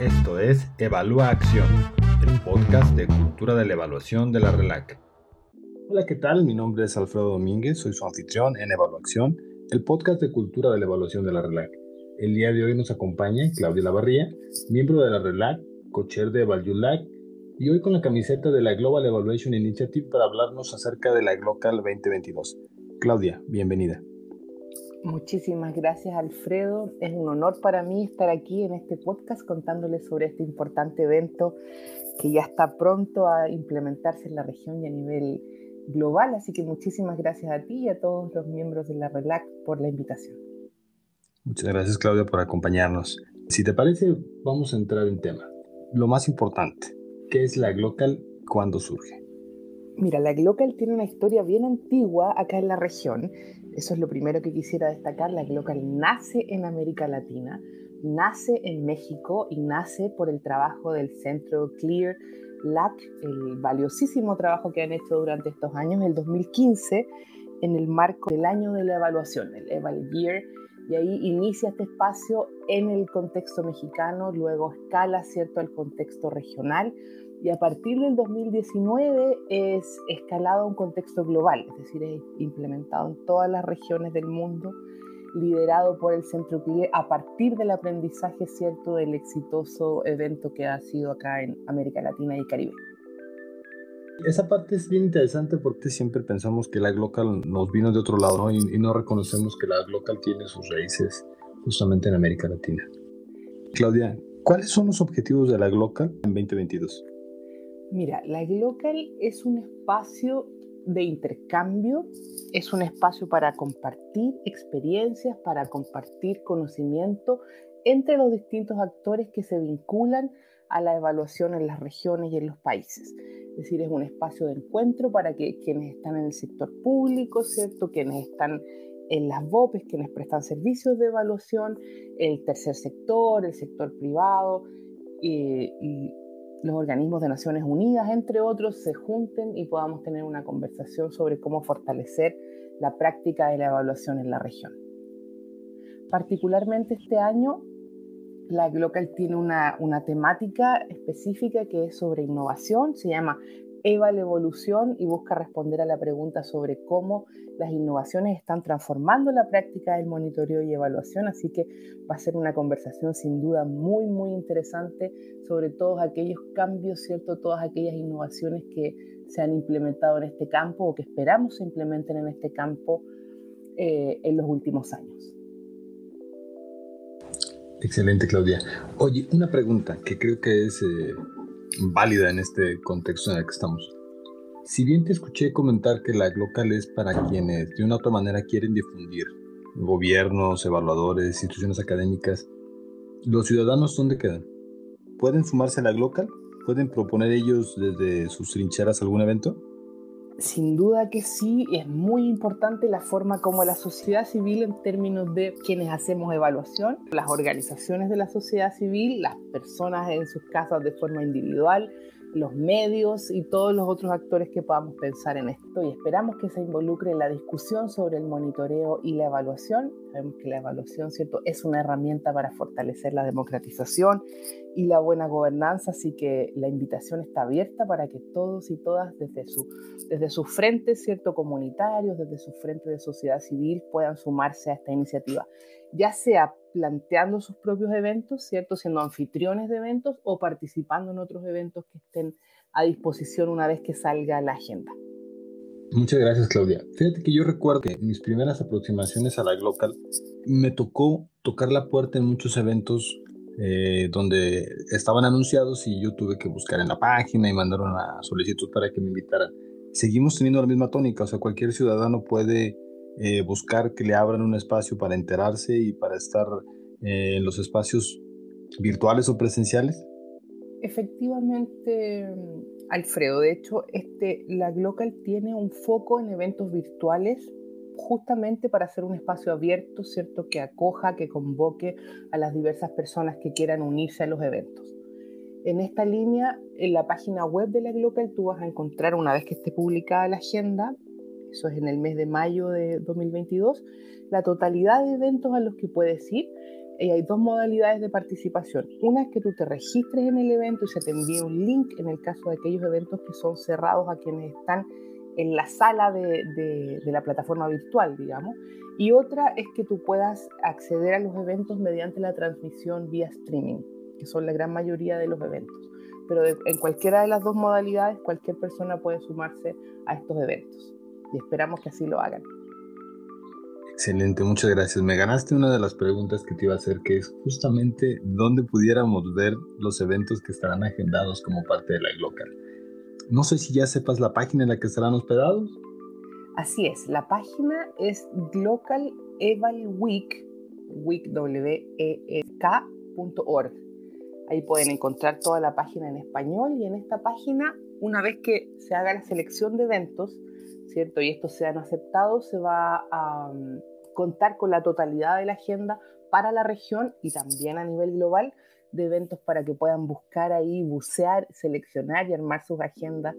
Esto es Evalúa Acción, el podcast de cultura de la evaluación de la RELAC. Hola, ¿qué tal? Mi nombre es Alfredo Domínguez, soy su anfitrión en Evaluación, el podcast de cultura de la evaluación de la RELAC. El día de hoy nos acompaña Claudia Lavarría, miembro de la RELAC, cocher de EvaluaLAC y hoy con la camiseta de la Global Evaluation Initiative para hablarnos acerca de la Glocal 2022. Claudia, bienvenida. Muchísimas gracias Alfredo. Es un honor para mí estar aquí en este podcast contándoles sobre este importante evento que ya está pronto a implementarse en la región y a nivel global. Así que muchísimas gracias a ti y a todos los miembros de la RELAC por la invitación. Muchas gracias Claudia por acompañarnos. Si te parece, vamos a entrar en tema. Lo más importante, ¿qué es la Glocal? ¿Cuándo surge? Mira, la Glocal tiene una historia bien antigua acá en la región. Eso es lo primero que quisiera destacar. La Glocal nace en América Latina, nace en México y nace por el trabajo del centro Clear LAC, el valiosísimo trabajo que han hecho durante estos años, el 2015, en el marco del año de la evaluación, el Eval Year, y ahí inicia este espacio en el contexto mexicano, luego escala, ¿cierto?, al contexto regional, y a partir del 2019 es escalado a un contexto global, es decir, es implementado en todas las regiones del mundo, liderado por el Centro CLIE a partir del aprendizaje cierto del exitoso evento que ha sido acá en América Latina y Caribe. Esa parte es bien interesante porque siempre pensamos que la Glocal nos vino de otro lado y, y no reconocemos que la Glocal tiene sus raíces justamente en América Latina. Claudia, ¿cuáles son los objetivos de la Glocal en 2022? Mira, la Glocal es un espacio de intercambio, es un espacio para compartir experiencias, para compartir conocimiento entre los distintos actores que se vinculan a la evaluación en las regiones y en los países. Es decir, es un espacio de encuentro para que quienes están en el sector público, ¿cierto? Quienes están en las BOPES, quienes prestan servicios de evaluación, el tercer sector, el sector privado eh, los organismos de Naciones Unidas, entre otros, se junten y podamos tener una conversación sobre cómo fortalecer la práctica de la evaluación en la región. Particularmente este año, la Glocal tiene una, una temática específica que es sobre innovación, se llama Eval Evolución y busca responder a la pregunta sobre cómo las innovaciones están transformando la práctica del monitoreo y evaluación, así que va a ser una conversación sin duda muy, muy interesante sobre todos aquellos cambios, ¿cierto? Todas aquellas innovaciones que se han implementado en este campo o que esperamos se implementen en este campo eh, en los últimos años. Excelente, Claudia. Oye, una pregunta que creo que es... Eh válida en este contexto en el que estamos. Si bien te escuché comentar que la local es para quienes de una u otra manera quieren difundir, gobiernos, evaluadores, instituciones académicas, ¿los ciudadanos dónde quedan? ¿Pueden sumarse a la local? ¿Pueden proponer ellos desde sus trincheras algún evento? Sin duda que sí, es muy importante la forma como la sociedad civil en términos de quienes hacemos evaluación, las organizaciones de la sociedad civil, las personas en sus casas de forma individual, los medios y todos los otros actores que podamos pensar en esto y esperamos que se involucre en la discusión sobre el monitoreo y la evaluación. Sabemos que la evaluación ¿cierto? es una herramienta para fortalecer la democratización y la buena gobernanza, así que la invitación está abierta para que todos y todas desde, su, desde sus frentes ¿cierto? comunitarios, desde sus frentes de sociedad civil puedan sumarse a esta iniciativa, ya sea planteando sus propios eventos, ¿cierto? Siendo anfitriones de eventos o participando en otros eventos que estén a disposición una vez que salga la agenda. Muchas gracias, Claudia. Fíjate que yo recuerdo que mis primeras aproximaciones a la Glocal me tocó tocar la puerta en muchos eventos eh, donde estaban anunciados y yo tuve que buscar en la página y mandar una solicitud para que me invitaran. Seguimos teniendo la misma tónica, o sea, cualquier ciudadano puede eh, buscar que le abran un espacio para enterarse y para estar eh, en los espacios virtuales o presenciales? Efectivamente, Alfredo. De hecho, este, la Glocal tiene un foco en eventos virtuales justamente para hacer un espacio abierto, ¿cierto? Que acoja, que convoque a las diversas personas que quieran unirse a los eventos. En esta línea, en la página web de la Glocal, tú vas a encontrar, una vez que esté publicada la agenda, eso es en el mes de mayo de 2022, la totalidad de eventos a los que puedes ir Y hay dos modalidades de participación. Una es que tú te registres en el evento y se te envíe un link en el caso de aquellos eventos que son cerrados a quienes están en la sala de, de, la plataforma virtual, digamos. Y otra es que tú puedas acceder a los eventos mediante la transmisión vía streaming, que son la gran mayoría de los eventos. Pero en cualquiera de las dos modalidades, cualquier persona puede sumarse a estos eventos. Y esperamos que así lo hagan. Excelente, muchas gracias. Me ganaste una de las preguntas que te iba a hacer, que es justamente dónde pudiéramos ver los eventos que estarán agendados como parte de la Glocal. No sé si ya sepas la página en la que estarán hospedados. Así es, la página es Glocal Eval Week, week, w e, e Ahí pueden encontrar toda la página en español y en esta página, una vez que se haga la selección de eventos, ¿cierto? Y estos sean aceptados, se va a mm, contar con la totalidad de la agenda para la región y también a nivel global de eventos para que puedan buscar ahí, bucear, seleccionar y armar sus agendas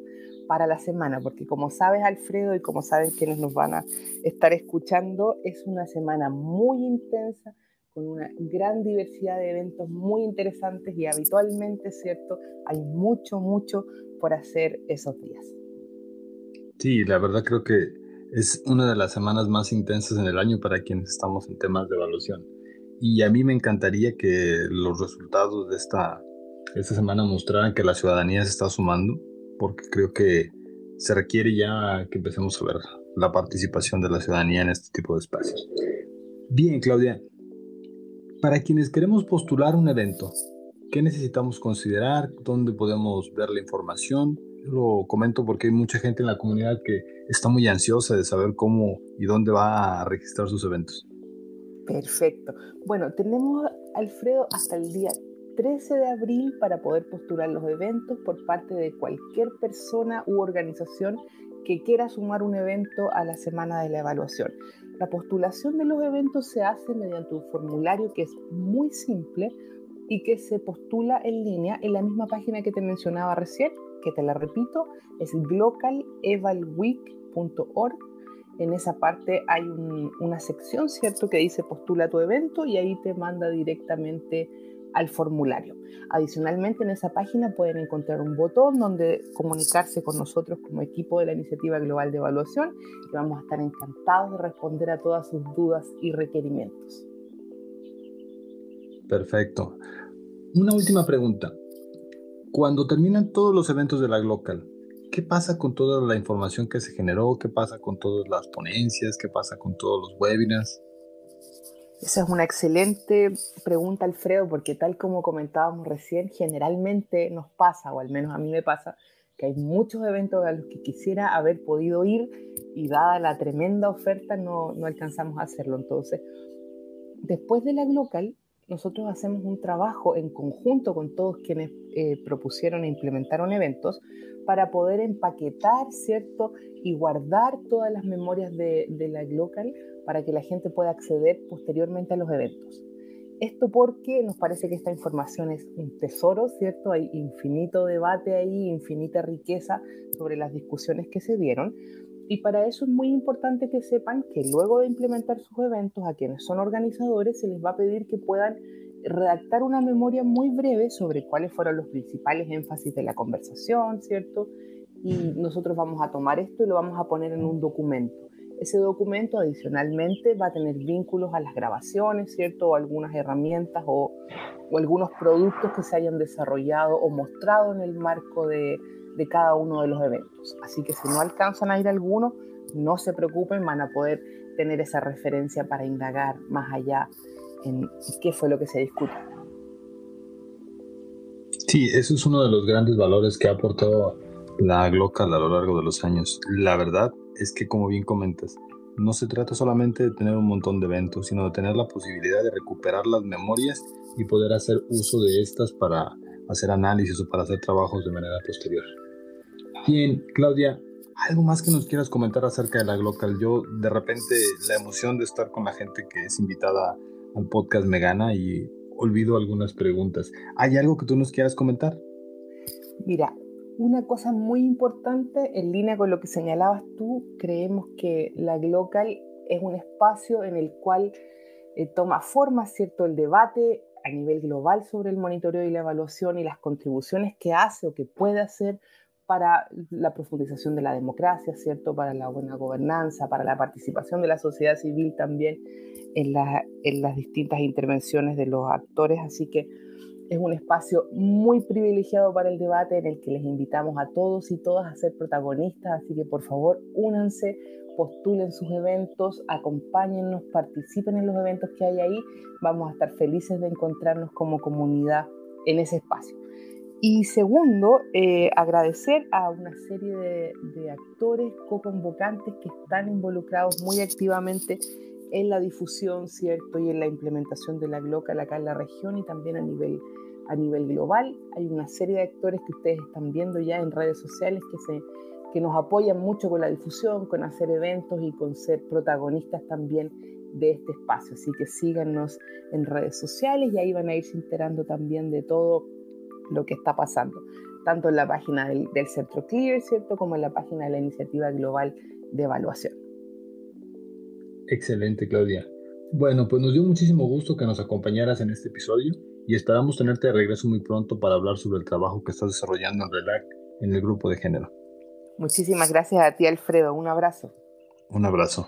para la semana, porque como sabes Alfredo y como saben quienes nos van a estar escuchando, es una semana muy intensa, con una gran diversidad de eventos muy interesantes y habitualmente, ¿cierto? Hay mucho, mucho por hacer esos días. Sí, la verdad creo que es una de las semanas más intensas en el año para quienes estamos en temas de evaluación. Y a mí me encantaría que los resultados de esta, esta semana mostraran que la ciudadanía se está sumando, porque creo que se requiere ya que empecemos a ver la participación de la ciudadanía en este tipo de espacios. Bien, Claudia, para quienes queremos postular un evento, ¿qué necesitamos considerar? ¿Dónde podemos ver la información? lo comento porque hay mucha gente en la comunidad que está muy ansiosa de saber cómo y dónde va a registrar sus eventos. Perfecto. Bueno, tenemos, Alfredo, hasta el día 13 de abril para poder postular los eventos por parte de cualquier persona u organización que quiera sumar un evento a la semana de la evaluación. La postulación de los eventos se hace mediante un formulario que es muy simple y que se postula en línea en la misma página que te mencionaba recién, que te la repito, es globalevalweek.org. En esa parte hay una sección, ¿cierto?, que dice postula tu evento y ahí te manda directamente al formulario. Adicionalmente, en esa página pueden encontrar un botón donde comunicarse con nosotros como equipo de la Iniciativa Global de Evaluación y vamos a estar encantados de responder a todas sus dudas y requerimientos. Perfecto. Una última pregunta. Cuando terminan todos los eventos de la Glocal, ¿qué pasa con toda la información que se generó? ¿Qué pasa con todas las ponencias? ¿Qué pasa con todos los webinars? Esa es una excelente pregunta, Alfredo, porque tal como comentábamos recién, generalmente nos pasa, o al menos a mí me pasa, que hay muchos eventos a los que quisiera haber podido ir y dada la tremenda oferta no, no alcanzamos a hacerlo. Entonces, después de la Glocal, nosotros hacemos un trabajo en conjunto con todos quienes eh, propusieron e implementaron eventos para poder empaquetar, ¿cierto? Y guardar todas las memorias de, de la Glocal para que la gente pueda acceder posteriormente a los eventos. Esto porque nos parece que esta información es un tesoro, ¿cierto? Hay infinito debate ahí, infinita riqueza sobre las discusiones que se dieron, y para eso es muy importante que sepan que luego de implementar sus eventos, a quienes son organizadores se les va a pedir que puedan redactar una memoria muy breve sobre cuáles fueron los principales énfasis de la conversación, ¿cierto? Y nosotros vamos a tomar esto y lo vamos a poner en un documento. Ese documento adicionalmente va a tener vínculos a las grabaciones, ¿cierto? O algunas herramientas o, o algunos productos que se hayan desarrollado o mostrado en el marco de, de cada uno de los eventos. Así que si no alcanzan a ir alguno, no se preocupen, van a poder tener esa referencia para indagar más allá en qué fue lo que se discutió. Sí, eso es uno de los grandes valores que ha aportado la Glocal a lo largo de los años. La verdad es que, como bien comentas, no se trata solamente de tener un montón de eventos, sino de tener la posibilidad de recuperar las memorias y poder hacer uso de estas para hacer análisis o para hacer trabajos de manera posterior. Bien, Claudia, ¿algo más que nos quieras comentar acerca de la Glocal? Yo de repente la emoción de estar con la gente que es invitada al podcast me gana y olvido algunas preguntas. ¿Hay algo que tú nos quieras comentar? Mira, una cosa muy importante en línea con lo que señalabas tú, creemos que la Glocal es un espacio en el cual eh, toma forma, ¿cierto?, el debate a nivel global sobre el monitoreo y la evaluación y las contribuciones que hace o que puede hacer para la profundización de la democracia, ¿cierto? Para la buena gobernanza, para la participación de la sociedad civil también en, en las distintas intervenciones de los actores. Así que es un espacio muy privilegiado para el debate en el que les invitamos a todos y todas a ser protagonistas. Así que por favor, únanse, postulen sus eventos, acompáñennos, participen en los eventos que hay ahí. Vamos a estar felices de encontrarnos como comunidad en ese espacio. Y segundo, eh, agradecer a una serie de, actores co-convocantes que están involucrados muy activamente en la difusión, ¿cierto? Y en la implementación de la GLOCAL acá en la región y también a nivel, a nivel global. Hay una serie de actores que ustedes están viendo ya en redes sociales que se que nos apoyan mucho con la difusión, con hacer eventos y con ser protagonistas también de este espacio. Así que síganos en redes sociales y ahí van a irse enterando también de todo lo que está pasando, tanto en la página del, del Centro Clear, ¿cierto? Como en la página de la Iniciativa Global de Evaluación. Excelente, Claudia. Bueno, pues nos dio muchísimo gusto que nos acompañaras en este episodio y esperamos tenerte de regreso muy pronto para hablar sobre el trabajo que estás desarrollando en RELAC en el grupo de género. Muchísimas gracias a ti, Alfredo. Un abrazo. Un abrazo.